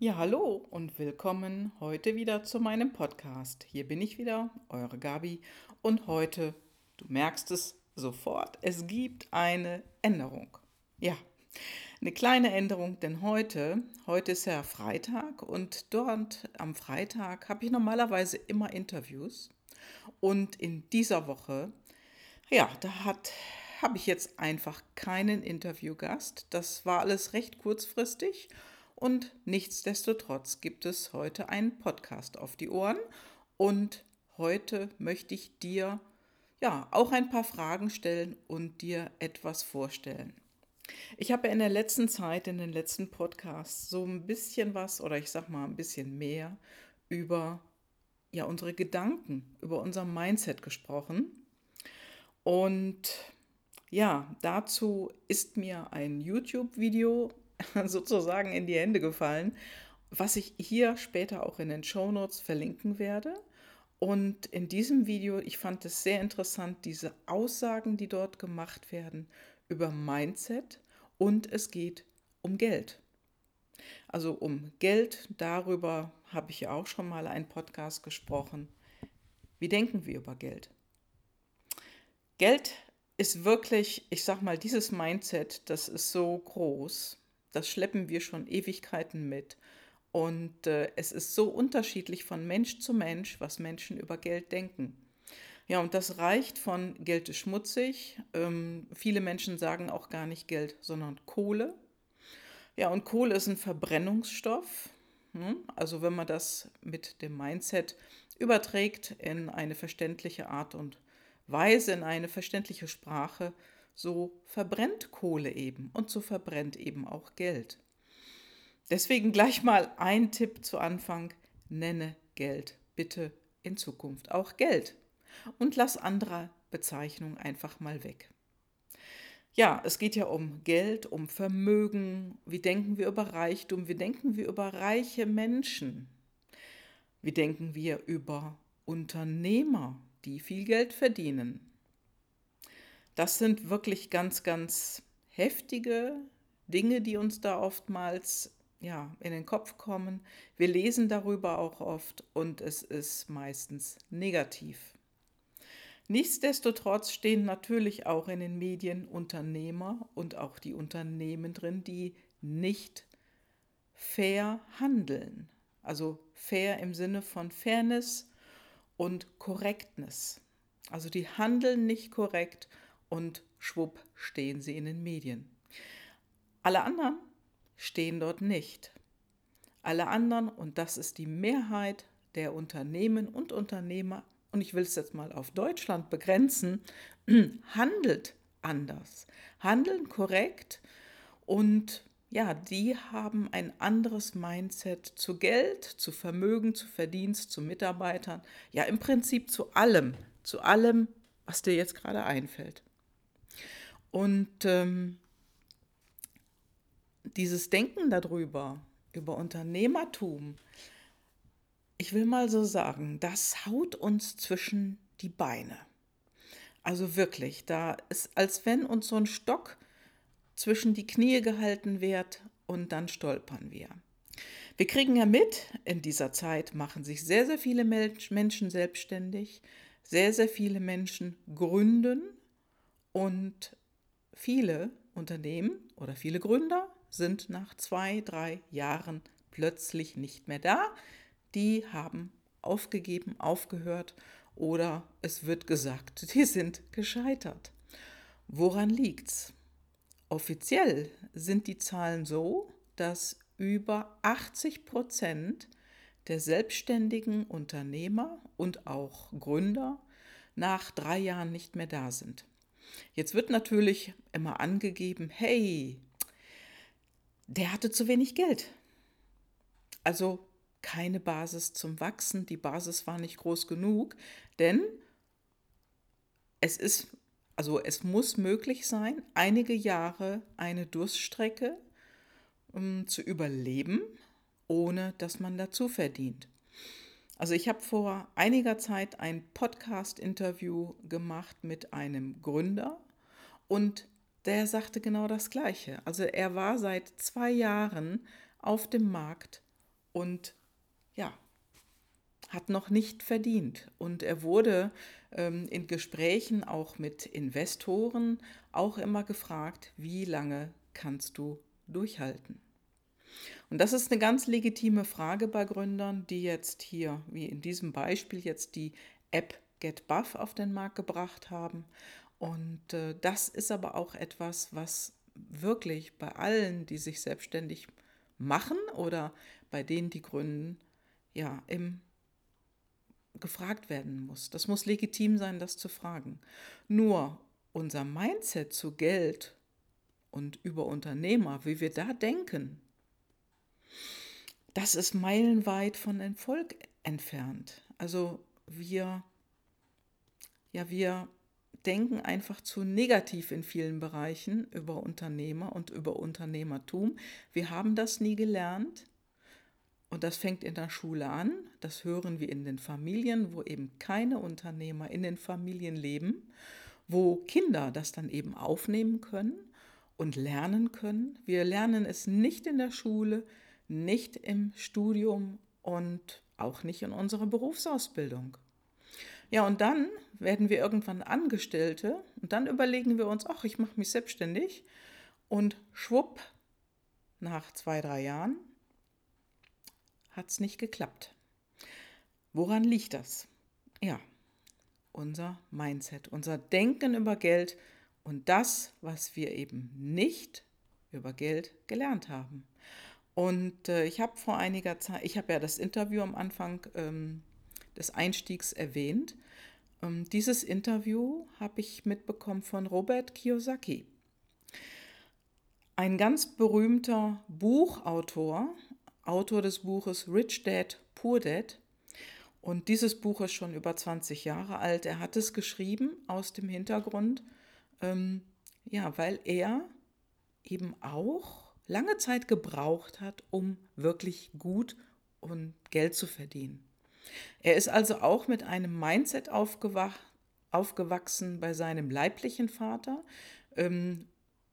Ja, hallo und willkommen heute wieder zu meinem Podcast. Hier bin ich wieder, eure Gabi. Und heute, du merkst es sofort, es gibt eine Änderung. Ja, eine kleine Änderung, denn heute, heute ist ja Freitag und dort am Freitag habe ich normalerweise immer Interviews. Und in dieser Woche, ja, da hat habe ich jetzt einfach keinen Interviewgast. Das war alles recht kurzfristig und nichtsdestotrotz gibt es heute einen Podcast auf die Ohren und heute möchte ich dir ja auch ein paar Fragen stellen und dir etwas vorstellen. Ich habe in der letzten Zeit, in den letzten Podcasts, so ein bisschen was oder ich sag mal ein bisschen mehr über ja, unsere Gedanken, über unser Mindset gesprochen. Und ja, dazu ist mir ein YouTube-Video sozusagen in die Hände gefallen, was ich hier später auch in den Show Notes verlinken werde. Und in diesem Video, ich fand es sehr interessant, diese Aussagen, die dort gemacht werden über Mindset und es geht um Geld. Also um Geld, darüber habe ich ja auch schon mal einen Podcast gesprochen. Wie denken wir über Geld? Geld ist wirklich, ich sag mal, dieses Mindset, das ist so groß, das schleppen wir schon Ewigkeiten mit. Und äh, es ist so unterschiedlich von Mensch zu Mensch, was Menschen über Geld denken. Ja, und das reicht von Geld ist schmutzig. Ähm, viele Menschen sagen auch gar nicht Geld, sondern Kohle. Ja, und Kohle ist ein Verbrennungsstoff. Hm? Also wenn man das mit dem Mindset überträgt in eine verständliche Art und Weise, in eine verständliche Sprache, so verbrennt Kohle eben und so verbrennt eben auch Geld. Deswegen gleich mal ein Tipp zu Anfang, nenne Geld bitte in Zukunft auch Geld und lass andere Bezeichnungen einfach mal weg. Ja, es geht ja um Geld, um Vermögen. Wie denken wir über Reichtum? Wie denken wir über reiche Menschen? Wie denken wir über Unternehmer, die viel Geld verdienen? Das sind wirklich ganz, ganz heftige Dinge, die uns da oftmals ja, in den Kopf kommen. Wir lesen darüber auch oft und es ist meistens negativ. Nichtsdestotrotz stehen natürlich auch in den Medien Unternehmer und auch die Unternehmen drin, die nicht fair handeln. Also fair im Sinne von Fairness und Korrektness. Also die handeln nicht korrekt und schwupp stehen sie in den Medien. Alle anderen stehen dort nicht. Alle anderen, und das ist die Mehrheit der Unternehmen und Unternehmer, und ich will es jetzt mal auf Deutschland begrenzen, handelt anders, handeln korrekt und ja, die haben ein anderes Mindset zu Geld, zu Vermögen, zu Verdienst, zu Mitarbeitern, ja im Prinzip zu allem, zu allem, was dir jetzt gerade einfällt. Und ähm, dieses Denken darüber, über Unternehmertum, ich will mal so sagen, das haut uns zwischen die Beine. Also wirklich, da ist, als wenn uns so ein Stock zwischen die Knie gehalten wird und dann stolpern wir. Wir kriegen ja mit, in dieser Zeit machen sich sehr, sehr viele Menschen selbstständig, sehr, sehr viele Menschen gründen und viele Unternehmen oder viele Gründer sind nach zwei, drei Jahren plötzlich nicht mehr da. Die haben aufgegeben, aufgehört oder es wird gesagt, die sind gescheitert. Woran liegt's? Offiziell sind die Zahlen so, dass über 80 Prozent der selbstständigen Unternehmer und auch Gründer nach drei Jahren nicht mehr da sind. Jetzt wird natürlich immer angegeben, hey, der hatte zu wenig Geld. Also keine Basis zum Wachsen, die Basis war nicht groß genug, denn es ist, also es muss möglich sein, einige Jahre eine Durststrecke um, zu überleben, ohne dass man dazu verdient. Also ich habe vor einiger Zeit ein Podcast-Interview gemacht mit einem Gründer und der sagte genau das Gleiche. Also er war seit zwei Jahren auf dem Markt und ja, hat noch nicht verdient. Und er wurde ähm, in Gesprächen auch mit Investoren auch immer gefragt, wie lange kannst du durchhalten? Und das ist eine ganz legitime Frage bei Gründern, die jetzt hier, wie in diesem Beispiel, jetzt die App GetBuff auf den Markt gebracht haben. Und äh, das ist aber auch etwas, was wirklich bei allen, die sich selbstständig machen oder bei denen, die gründen, ja, im gefragt werden muss. Das muss legitim sein, das zu fragen. Nur unser Mindset zu Geld und über Unternehmer, wie wir da denken, das ist meilenweit von Erfolg entfernt. Also wir, ja, wir denken einfach zu negativ in vielen Bereichen über Unternehmer und über Unternehmertum. Wir haben das nie gelernt. Und das fängt in der Schule an, das hören wir in den Familien, wo eben keine Unternehmer in den Familien leben, wo Kinder das dann eben aufnehmen können und lernen können. Wir lernen es nicht in der Schule, nicht im Studium und auch nicht in unserer Berufsausbildung. Ja, und dann werden wir irgendwann Angestellte und dann überlegen wir uns, ach, ich mache mich selbstständig und schwupp, nach zwei, drei Jahren hat es nicht geklappt. Woran liegt das? Ja, unser Mindset, unser Denken über Geld und das, was wir eben nicht über Geld gelernt haben. Und äh, ich habe vor einiger Zeit, ich habe ja das Interview am Anfang ähm, des Einstiegs erwähnt. Ähm, dieses Interview habe ich mitbekommen von Robert Kiyosaki. Ein ganz berühmter Buchautor, Autor des Buches Rich Dad, Poor Dad. Und dieses Buch ist schon über 20 Jahre alt. Er hat es geschrieben aus dem Hintergrund, ähm, ja, weil er eben auch lange Zeit gebraucht hat, um wirklich gut und Geld zu verdienen. Er ist also auch mit einem Mindset aufgewachsen bei seinem leiblichen Vater, ähm,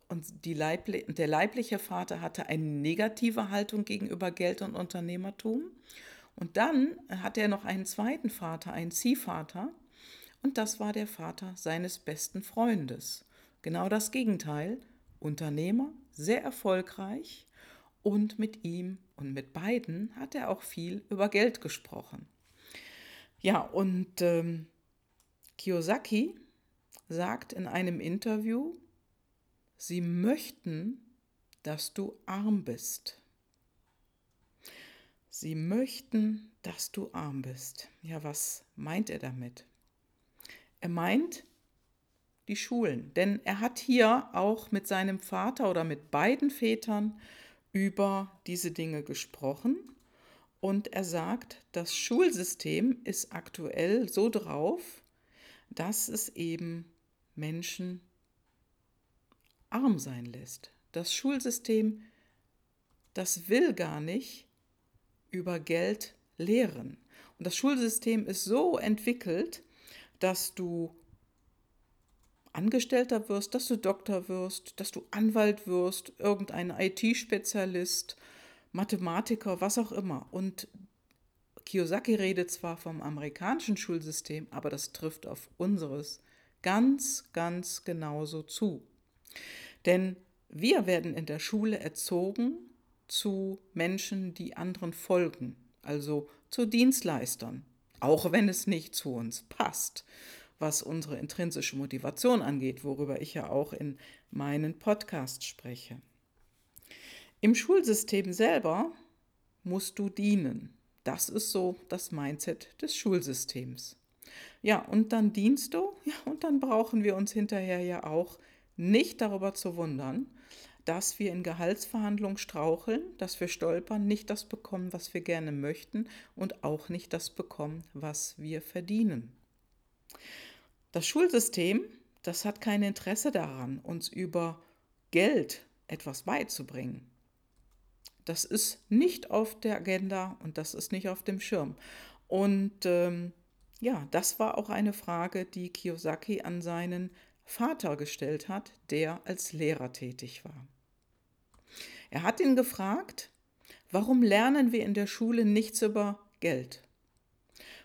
und Leibli der leibliche Vater hatte eine negative Haltung gegenüber Geld und Unternehmertum. Und dann hatte er noch einen zweiten Vater, einen Ziehvater. Und das war der Vater seines besten Freundes. Genau das Gegenteil. Unternehmer, sehr erfolgreich. Und mit ihm und mit beiden hat er auch viel über Geld gesprochen. Ja, und ähm, Kiyosaki sagt in einem Interview, Sie möchten, dass du arm bist. Sie möchten, dass du arm bist. Ja, was meint er damit? Er meint die Schulen, denn er hat hier auch mit seinem Vater oder mit beiden Vätern über diese Dinge gesprochen und er sagt, das Schulsystem ist aktuell so drauf, dass es eben Menschen arm sein lässt. Das Schulsystem, das will gar nicht über Geld lehren. Und das Schulsystem ist so entwickelt, dass du Angestellter wirst, dass du Doktor wirst, dass du Anwalt wirst, irgendein IT-Spezialist, Mathematiker, was auch immer. Und Kiyosaki redet zwar vom amerikanischen Schulsystem, aber das trifft auf unseres ganz, ganz genauso zu. Denn wir werden in der Schule erzogen zu Menschen, die anderen folgen, also zu Dienstleistern, auch wenn es nicht zu uns passt, was unsere intrinsische Motivation angeht, worüber ich ja auch in meinen Podcasts spreche. Im Schulsystem selber musst du dienen. Das ist so das Mindset des Schulsystems. Ja, und dann dienst du, ja, und dann brauchen wir uns hinterher ja auch nicht darüber zu wundern, dass wir in Gehaltsverhandlungen straucheln, dass wir stolpern, nicht das bekommen, was wir gerne möchten und auch nicht das bekommen, was wir verdienen. Das Schulsystem, das hat kein Interesse daran, uns über Geld etwas beizubringen. Das ist nicht auf der Agenda und das ist nicht auf dem Schirm. Und ähm, ja, das war auch eine Frage, die Kiyosaki an seinen Vater gestellt hat, der als Lehrer tätig war. Er hat ihn gefragt, Warum lernen wir in der Schule nichts über Geld?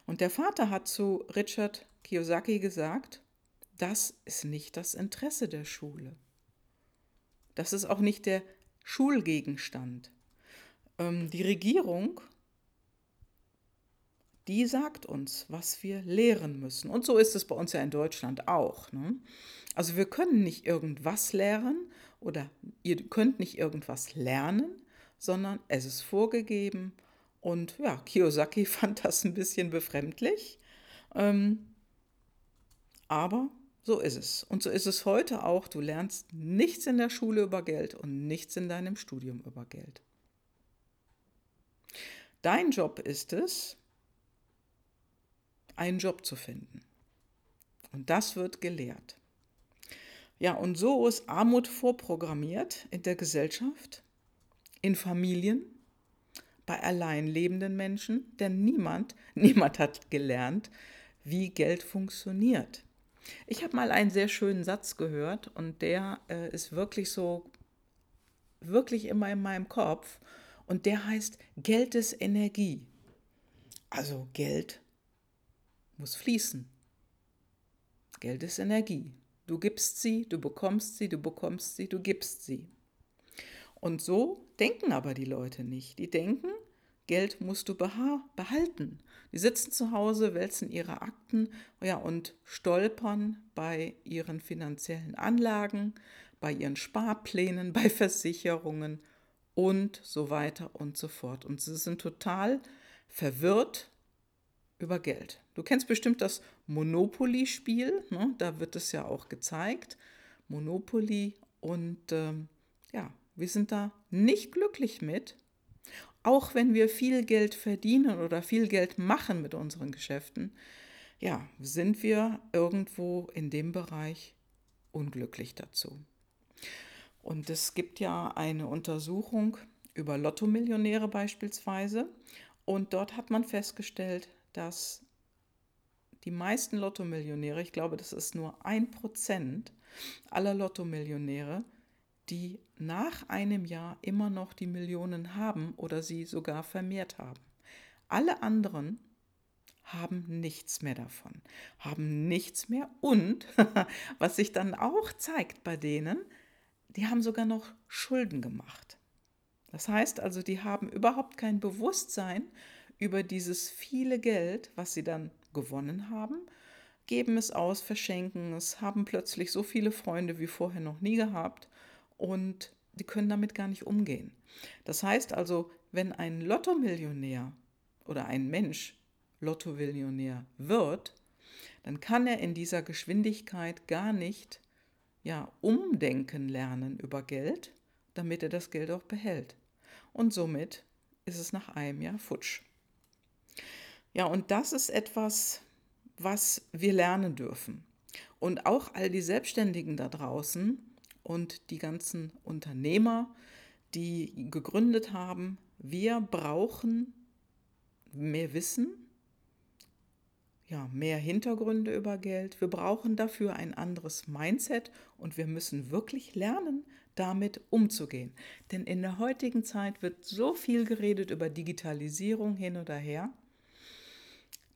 Und der Vater hat zu Richard Kiyosaki gesagt, das ist nicht das Interesse der Schule. Das ist auch nicht der Schulgegenstand. Ähm, die Regierung, die sagt uns, was wir lehren müssen. Und so ist es bei uns ja in Deutschland auch. Ne? Also wir können nicht irgendwas lehren oder ihr könnt nicht irgendwas lernen, sondern es ist vorgegeben. Und ja, Kiyosaki fand das ein bisschen befremdlich. Ähm, aber so ist es. Und so ist es heute auch. Du lernst nichts in der Schule über Geld und nichts in deinem Studium über Geld. Dein Job ist es, einen Job zu finden. Und das wird gelehrt. Ja, und so ist Armut vorprogrammiert in der Gesellschaft in Familien, bei allein lebenden Menschen, denn niemand, niemand hat gelernt, wie Geld funktioniert. Ich habe mal einen sehr schönen Satz gehört und der äh, ist wirklich so, wirklich immer in meinem Kopf und der heißt, Geld ist Energie. Also Geld muss fließen. Geld ist Energie. Du gibst sie, du bekommst sie, du bekommst sie, du gibst sie. Und so denken aber die Leute nicht. Die denken, Geld musst du behalten. Die sitzen zu Hause, wälzen ihre Akten ja, und stolpern bei ihren finanziellen Anlagen, bei ihren Sparplänen, bei Versicherungen und so weiter und so fort. Und sie sind total verwirrt über Geld. Du kennst bestimmt das Monopoly-Spiel, ne? da wird es ja auch gezeigt. Monopoly und ähm, ja, wir sind da nicht glücklich mit, auch wenn wir viel Geld verdienen oder viel Geld machen mit unseren Geschäften. Ja, sind wir irgendwo in dem Bereich unglücklich dazu. Und es gibt ja eine Untersuchung über Lottomillionäre beispielsweise. Und dort hat man festgestellt, dass die meisten Lottomillionäre, ich glaube, das ist nur ein Prozent aller Lottomillionäre, die nach einem Jahr immer noch die Millionen haben oder sie sogar vermehrt haben. Alle anderen haben nichts mehr davon, haben nichts mehr und was sich dann auch zeigt bei denen, die haben sogar noch Schulden gemacht. Das heißt also, die haben überhaupt kein Bewusstsein über dieses viele Geld, was sie dann gewonnen haben, geben es aus, verschenken es, haben plötzlich so viele Freunde wie vorher noch nie gehabt und die können damit gar nicht umgehen. Das heißt also, wenn ein Lottomillionär oder ein Mensch Lottomillionär wird, dann kann er in dieser Geschwindigkeit gar nicht ja, umdenken lernen über Geld, damit er das Geld auch behält. Und somit ist es nach einem Jahr futsch. Ja, und das ist etwas, was wir lernen dürfen. Und auch all die Selbstständigen da draußen, und die ganzen Unternehmer, die gegründet haben, wir brauchen mehr Wissen, ja, mehr Hintergründe über Geld. Wir brauchen dafür ein anderes Mindset und wir müssen wirklich lernen, damit umzugehen. Denn in der heutigen Zeit wird so viel geredet über Digitalisierung hin oder her.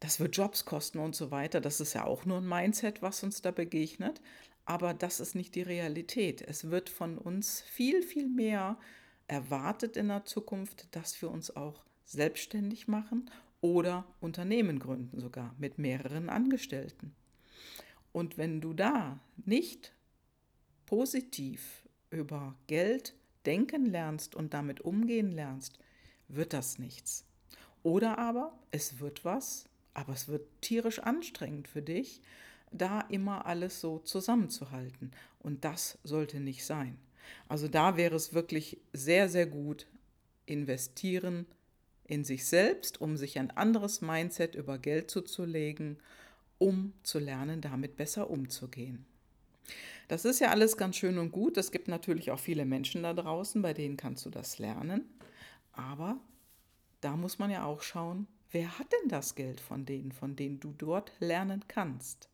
Das wird Jobs kosten und so weiter. Das ist ja auch nur ein Mindset, was uns da begegnet. Aber das ist nicht die Realität. Es wird von uns viel, viel mehr erwartet in der Zukunft, dass wir uns auch selbstständig machen oder Unternehmen gründen sogar mit mehreren Angestellten. Und wenn du da nicht positiv über Geld denken lernst und damit umgehen lernst, wird das nichts. Oder aber es wird was, aber es wird tierisch anstrengend für dich da immer alles so zusammenzuhalten. Und das sollte nicht sein. Also da wäre es wirklich sehr, sehr gut, investieren in sich selbst, um sich ein anderes Mindset über Geld zuzulegen, um zu lernen, damit besser umzugehen. Das ist ja alles ganz schön und gut. Es gibt natürlich auch viele Menschen da draußen, bei denen kannst du das lernen. Aber da muss man ja auch schauen, wer hat denn das Geld von denen, von denen du dort lernen kannst?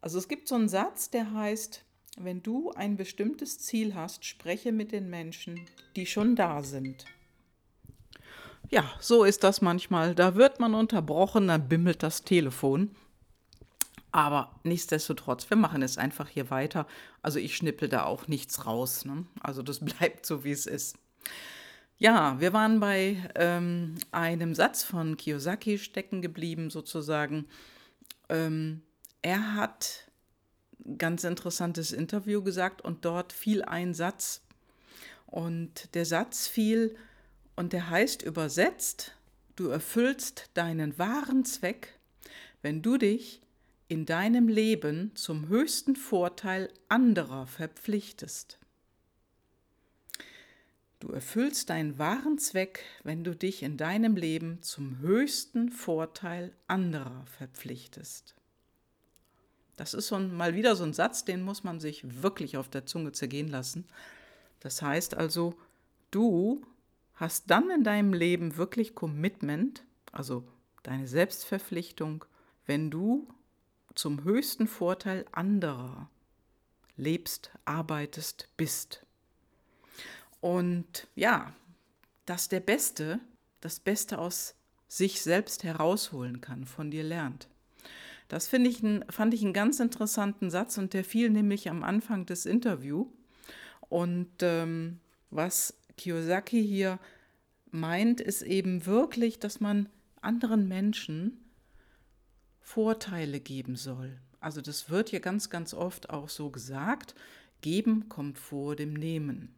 Also es gibt so einen Satz, der heißt, wenn du ein bestimmtes Ziel hast, spreche mit den Menschen, die schon da sind. ja, so ist das manchmal. Da wird man unterbrochen, dann bimmelt das Telefon. Aber nichtsdestotrotz, wir machen es einfach hier weiter. Also ich schnippel da auch nichts raus. Ne? Also das bleibt so, wie es ist. Ja, wir waren bei ähm, einem Satz von Kiyosaki stecken geblieben, sozusagen. Ähm, er hat ein ganz interessantes Interview gesagt und dort fiel ein Satz. Und der Satz fiel, und der heißt übersetzt, du erfüllst deinen wahren Zweck, wenn du dich in deinem Leben zum höchsten Vorteil anderer verpflichtest. Du erfüllst deinen wahren Zweck, wenn du dich in deinem Leben zum höchsten Vorteil anderer verpflichtest. Das ist so mal wieder so ein Satz, den muss man sich wirklich auf der Zunge zergehen lassen. Das heißt also, du hast dann in deinem Leben wirklich Commitment, also deine Selbstverpflichtung, wenn du zum höchsten Vorteil anderer lebst, arbeitest, bist. Und ja, dass der Beste das Beste aus sich selbst herausholen kann, von dir lernt. Das ich ein, fand ich einen ganz interessanten Satz und der fiel nämlich am Anfang des Interviews. Und ähm, was Kiyosaki hier meint, ist eben wirklich, dass man anderen Menschen Vorteile geben soll. Also das wird ja ganz, ganz oft auch so gesagt, geben kommt vor dem Nehmen.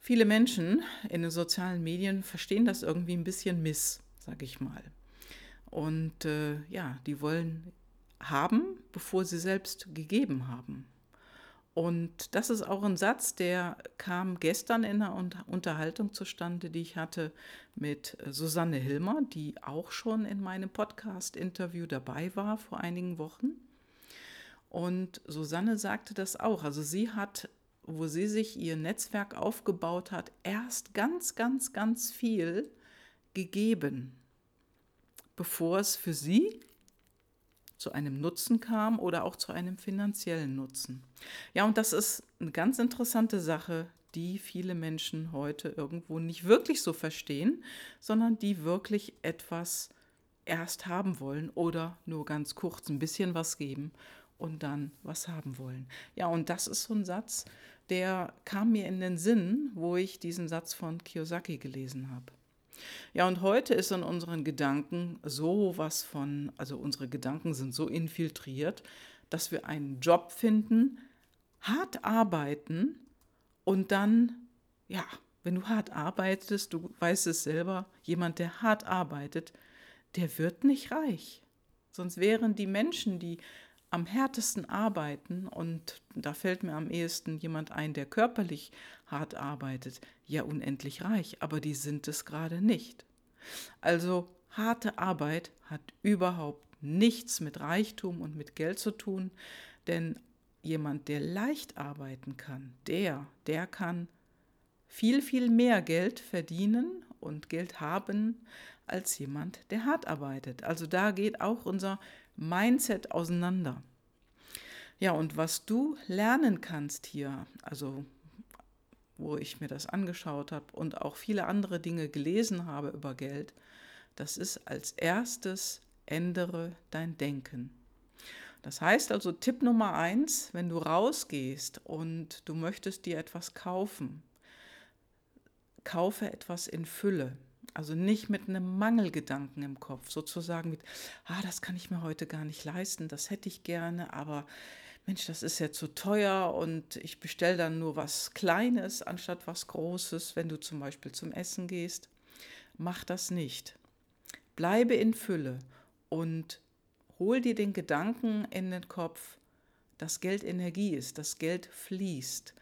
Viele Menschen in den sozialen Medien verstehen das irgendwie ein bisschen miss, sage ich mal. Und äh, ja, die wollen haben, bevor sie selbst gegeben haben. Und das ist auch ein Satz, der kam gestern in einer Unterhaltung zustande, die ich hatte mit äh, Susanne Hilmer, die auch schon in meinem Podcast-Interview dabei war vor einigen Wochen. Und Susanne sagte das auch. Also sie hat, wo sie sich ihr Netzwerk aufgebaut hat, erst ganz, ganz, ganz viel gegeben, bevor es für sie zu einem Nutzen kam oder auch zu einem finanziellen Nutzen. Ja, und das ist eine ganz interessante Sache, die viele Menschen heute irgendwo nicht wirklich so verstehen, sondern die wirklich etwas erst haben wollen oder nur ganz kurz ein bisschen was geben und dann was haben wollen. Ja, und das ist so ein Satz, der kam mir in den Sinn, wo ich diesen Satz von Kiyosaki gelesen habe. Ja, und heute ist in unseren Gedanken so was von, also unsere Gedanken sind so infiltriert, dass wir einen Job finden, hart arbeiten und dann, ja, wenn du hart arbeitest, du weißt es selber, jemand, der hart arbeitet, der wird nicht reich. Sonst wären die Menschen, die am härtesten arbeiten, und da fällt mir am ehesten jemand ein, der körperlich hart arbeitet, ja unendlich reich, aber die sind es gerade nicht. Also harte Arbeit hat überhaupt nichts mit Reichtum und mit Geld zu tun, denn jemand, der leicht arbeiten kann, der, der kann viel, viel mehr Geld verdienen und Geld haben als jemand, der hart arbeitet. Also da geht auch unser Mindset auseinander. Ja, und was du lernen kannst hier, also wo ich mir das angeschaut habe und auch viele andere Dinge gelesen habe über Geld, das ist als erstes ändere dein Denken. Das heißt also Tipp Nummer eins, wenn du rausgehst und du möchtest dir etwas kaufen, kaufe etwas in Fülle. Also nicht mit einem Mangelgedanken im Kopf, sozusagen mit, ah, das kann ich mir heute gar nicht leisten, das hätte ich gerne, aber Mensch, das ist ja zu teuer und ich bestelle dann nur was Kleines anstatt was Großes, wenn du zum Beispiel zum Essen gehst. Mach das nicht. Bleibe in Fülle und hol dir den Gedanken in den Kopf, dass Geld Energie ist, dass Geld fließt.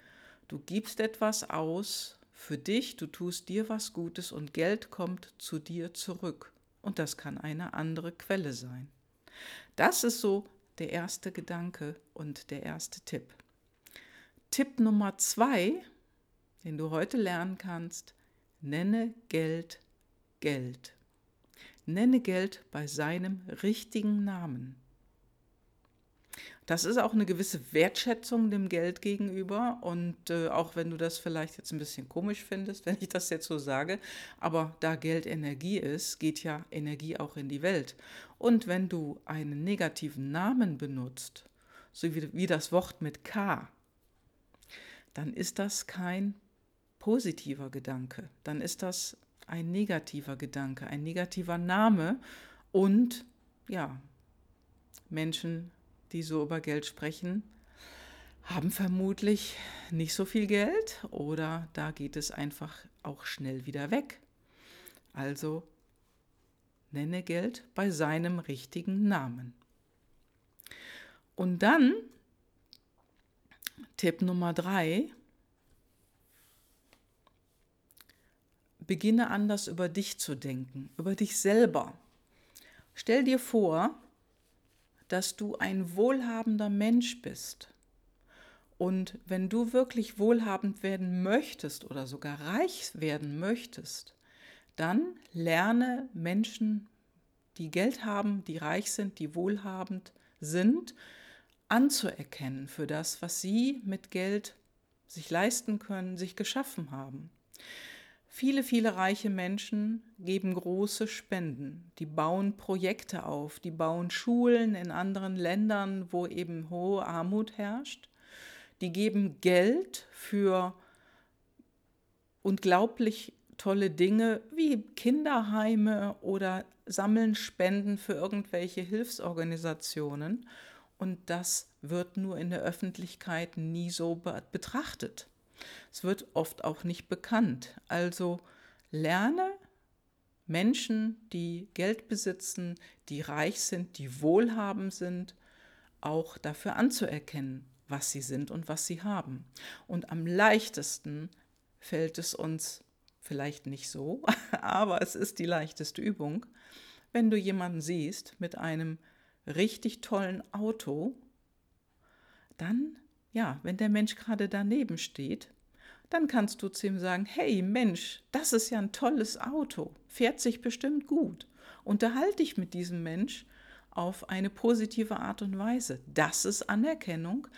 Du gibst etwas aus für dich, du tust dir was Gutes und Geld kommt zu dir zurück. Und das kann eine andere Quelle sein. Das ist so der erste Gedanke und der erste Tipp. Tipp Nummer zwei, den du heute lernen kannst, nenne Geld Geld. Nenne Geld bei seinem richtigen Namen. Das ist auch eine gewisse Wertschätzung dem Geld gegenüber. Und äh, auch wenn du das vielleicht jetzt ein bisschen komisch findest, wenn ich das jetzt so sage, aber da Geld Energie ist, geht ja Energie auch in die Welt. Und wenn du einen negativen Namen benutzt, so wie, wie das Wort mit K, dann ist das kein positiver Gedanke. Dann ist das ein negativer Gedanke, ein negativer Name. Und ja, Menschen die so über Geld sprechen, haben vermutlich nicht so viel Geld oder da geht es einfach auch schnell wieder weg. Also nenne Geld bei seinem richtigen Namen. Und dann Tipp Nummer drei, beginne anders über dich zu denken, über dich selber. Stell dir vor, dass du ein wohlhabender Mensch bist. Und wenn du wirklich wohlhabend werden möchtest oder sogar reich werden möchtest, dann lerne Menschen, die Geld haben, die reich sind, die wohlhabend sind, anzuerkennen für das, was sie mit Geld sich leisten können, sich geschaffen haben. Viele, viele reiche Menschen geben große Spenden. Die bauen Projekte auf, die bauen Schulen in anderen Ländern, wo eben hohe Armut herrscht. Die geben Geld für unglaublich tolle Dinge wie Kinderheime oder sammeln Spenden für irgendwelche Hilfsorganisationen. Und das wird nur in der Öffentlichkeit nie so betrachtet. Es wird oft auch nicht bekannt. Also lerne Menschen, die Geld besitzen, die reich sind, die wohlhabend sind, auch dafür anzuerkennen, was sie sind und was sie haben. Und am leichtesten fällt es uns vielleicht nicht so, aber es ist die leichteste Übung, wenn du jemanden siehst mit einem richtig tollen Auto, dann, ja, wenn der Mensch gerade daneben steht, dann kannst du zu ihm sagen, hey Mensch, das ist ja ein tolles Auto, fährt sich bestimmt gut. Unterhalte dich mit diesem Mensch auf eine positive Art und Weise. Das ist Anerkennung.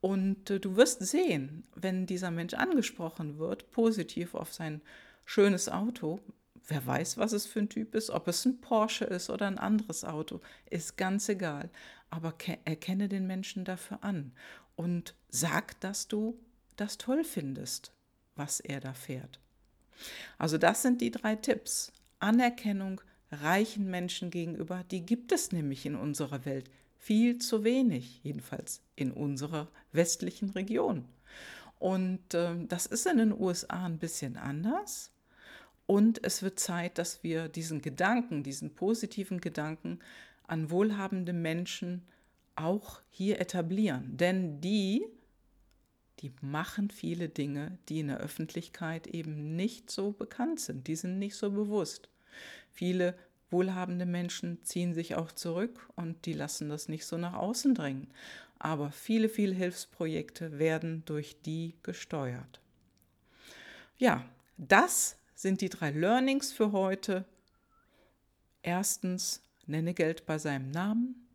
Und äh, du wirst sehen, wenn dieser Mensch angesprochen wird, positiv auf sein schönes Auto, wer weiß, was es für ein Typ ist, ob es ein Porsche ist oder ein anderes Auto, ist ganz egal. Aber erkenne den Menschen dafür an und sag, dass du das toll findest was er da fährt. Also das sind die drei Tipps. Anerkennung reichen Menschen gegenüber, die gibt es nämlich in unserer Welt viel zu wenig, jedenfalls in unserer westlichen Region. Und äh, das ist in den USA ein bisschen anders. Und es wird Zeit, dass wir diesen Gedanken, diesen positiven Gedanken an wohlhabende Menschen auch hier etablieren. Denn die die machen viele Dinge, die in der Öffentlichkeit eben nicht so bekannt sind, die sind nicht so bewusst. Viele wohlhabende Menschen ziehen sich auch zurück und die lassen das nicht so nach außen drängen. Aber viele, viele Hilfsprojekte werden durch die gesteuert. Ja, das sind die drei Learnings für heute. Erstens, nenne Geld bei seinem Namen.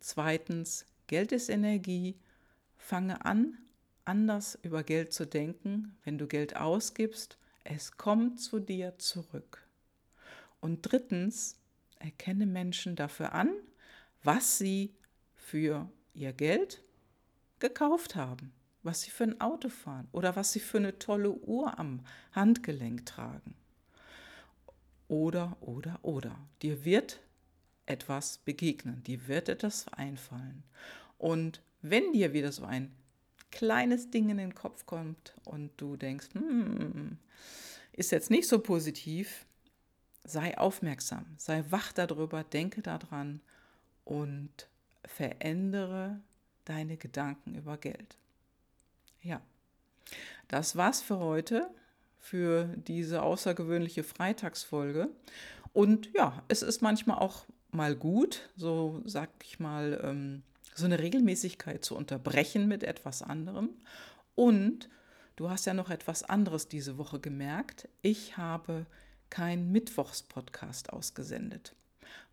Zweitens, Geld ist Energie. Fange an, anders über Geld zu denken, wenn du Geld ausgibst, es kommt zu dir zurück. Und drittens, erkenne Menschen dafür an, was sie für ihr Geld gekauft haben, was sie für ein Auto fahren oder was sie für eine tolle Uhr am Handgelenk tragen. Oder, oder, oder. Dir wird etwas begegnen, dir wird etwas einfallen. Und wenn dir wieder so ein kleines Ding in den Kopf kommt und du denkst, hm, ist jetzt nicht so positiv, sei aufmerksam, sei wach darüber, denke daran und verändere deine Gedanken über Geld. Ja, das war's für heute, für diese außergewöhnliche Freitagsfolge. Und ja, es ist manchmal auch mal gut, so sag ich mal, ähm, so eine Regelmäßigkeit zu unterbrechen mit etwas anderem. Und du hast ja noch etwas anderes diese Woche gemerkt. Ich habe keinen Mittwochspodcast ausgesendet.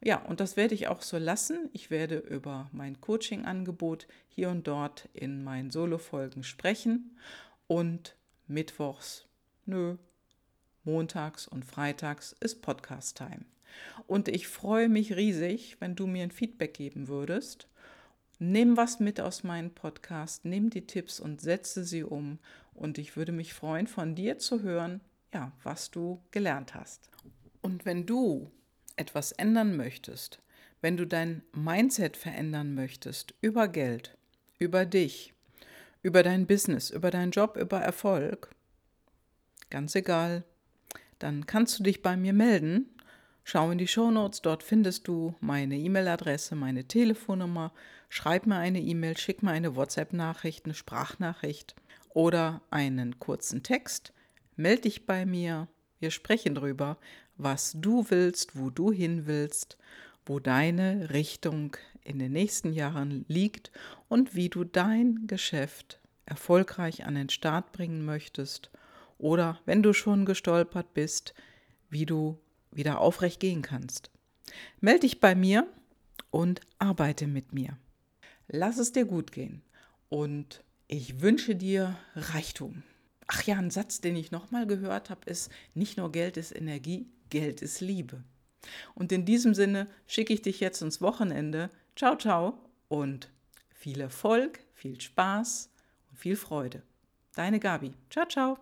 Ja, und das werde ich auch so lassen. Ich werde über mein Coaching-Angebot hier und dort in meinen Solo-Folgen sprechen und mittwochs, nö, montags und freitags ist Podcast-Time. Und ich freue mich riesig, wenn du mir ein Feedback geben würdest. Nimm was mit aus meinem Podcast, nimm die Tipps und setze sie um. Und ich würde mich freuen, von dir zu hören, ja, was du gelernt hast. Und wenn du etwas ändern möchtest, wenn du dein Mindset verändern möchtest über Geld, über dich, über dein Business, über deinen Job, über Erfolg, ganz egal, dann kannst du dich bei mir melden. Schau in die Shownotes, dort findest du meine E-Mail-Adresse, meine Telefonnummer. Schreib mir eine E-Mail, schick mir eine WhatsApp-Nachricht, eine Sprachnachricht oder einen kurzen Text. Meld dich bei mir. Wir sprechen drüber, was du willst, wo du hin willst, wo deine Richtung in den nächsten Jahren liegt und wie du dein Geschäft erfolgreich an den Start bringen möchtest oder wenn du schon gestolpert bist, wie du wieder aufrecht gehen kannst. Melde dich bei mir und arbeite mit mir. Lass es dir gut gehen und ich wünsche dir Reichtum. Ach ja, ein Satz, den ich nochmal gehört habe, ist, nicht nur Geld ist Energie, Geld ist Liebe. Und in diesem Sinne schicke ich dich jetzt ins Wochenende. Ciao, ciao und viel Erfolg, viel Spaß und viel Freude. Deine Gabi. Ciao, ciao.